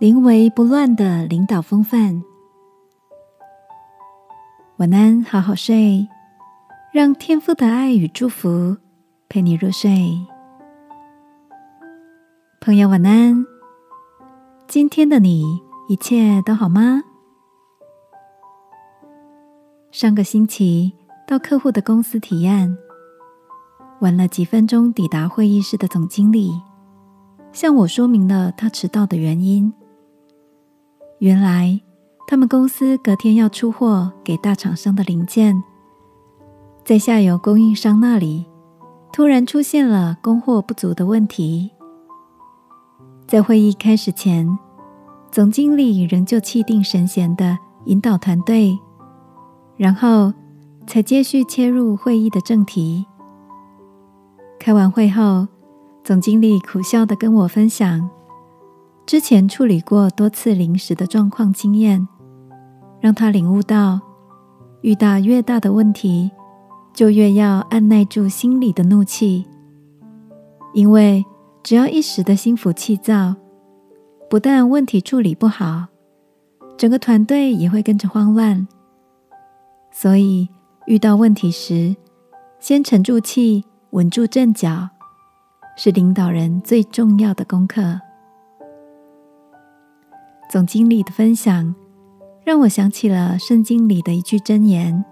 临危不乱的领导风范。晚安，好好睡，让天父的爱与祝福陪你入睡。朋友，晚安。今天的你一切都好吗？上个星期到客户的公司提案，晚了几分钟抵达会议室的总经理向我说明了他迟到的原因。原来，他们公司隔天要出货给大厂商的零件，在下游供应商那里突然出现了供货不足的问题。在会议开始前，总经理仍旧气定神闲的引导团队，然后才接续切入会议的正题。开完会后，总经理苦笑的跟我分享。之前处理过多次临时的状况经验，让他领悟到，遇到越大的问题，就越要按耐住心里的怒气，因为只要一时的心浮气躁，不但问题处理不好，整个团队也会跟着慌乱。所以遇到问题时，先沉住气，稳住阵脚，是领导人最重要的功课。总经理的分享让我想起了圣经里的一句箴言：“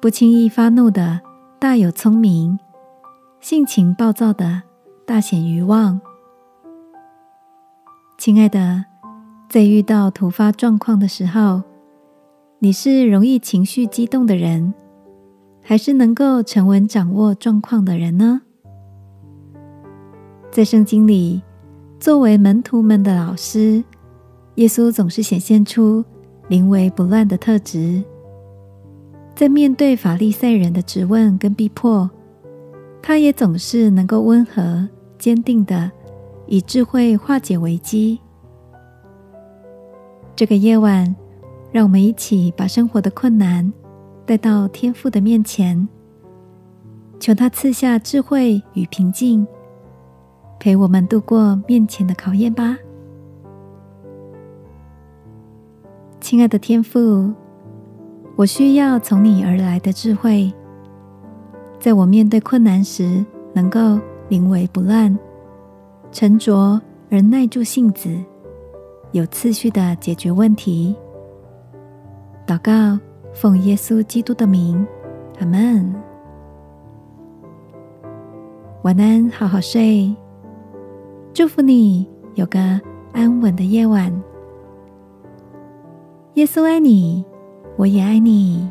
不轻易发怒的大有聪明，性情暴躁的大显愚妄。”亲爱的，在遇到突发状况的时候，你是容易情绪激动的人，还是能够沉稳掌握状况的人呢？在圣经里，作为门徒们的老师。耶稣总是显现出临危不乱的特质，在面对法利赛人的质问跟逼迫，他也总是能够温和坚定的以智慧化解危机。这个夜晚，让我们一起把生活的困难带到天父的面前，求他赐下智慧与平静，陪我们度过面前的考验吧。亲爱的天父，我需要从你而来的智慧，在我面对困难时，能够临危不乱、沉着而耐住性子，有次序的解决问题。祷告，奉耶稣基督的名，阿门。晚安，好好睡，祝福你有个安稳的夜晚。耶稣爱你，我也爱你。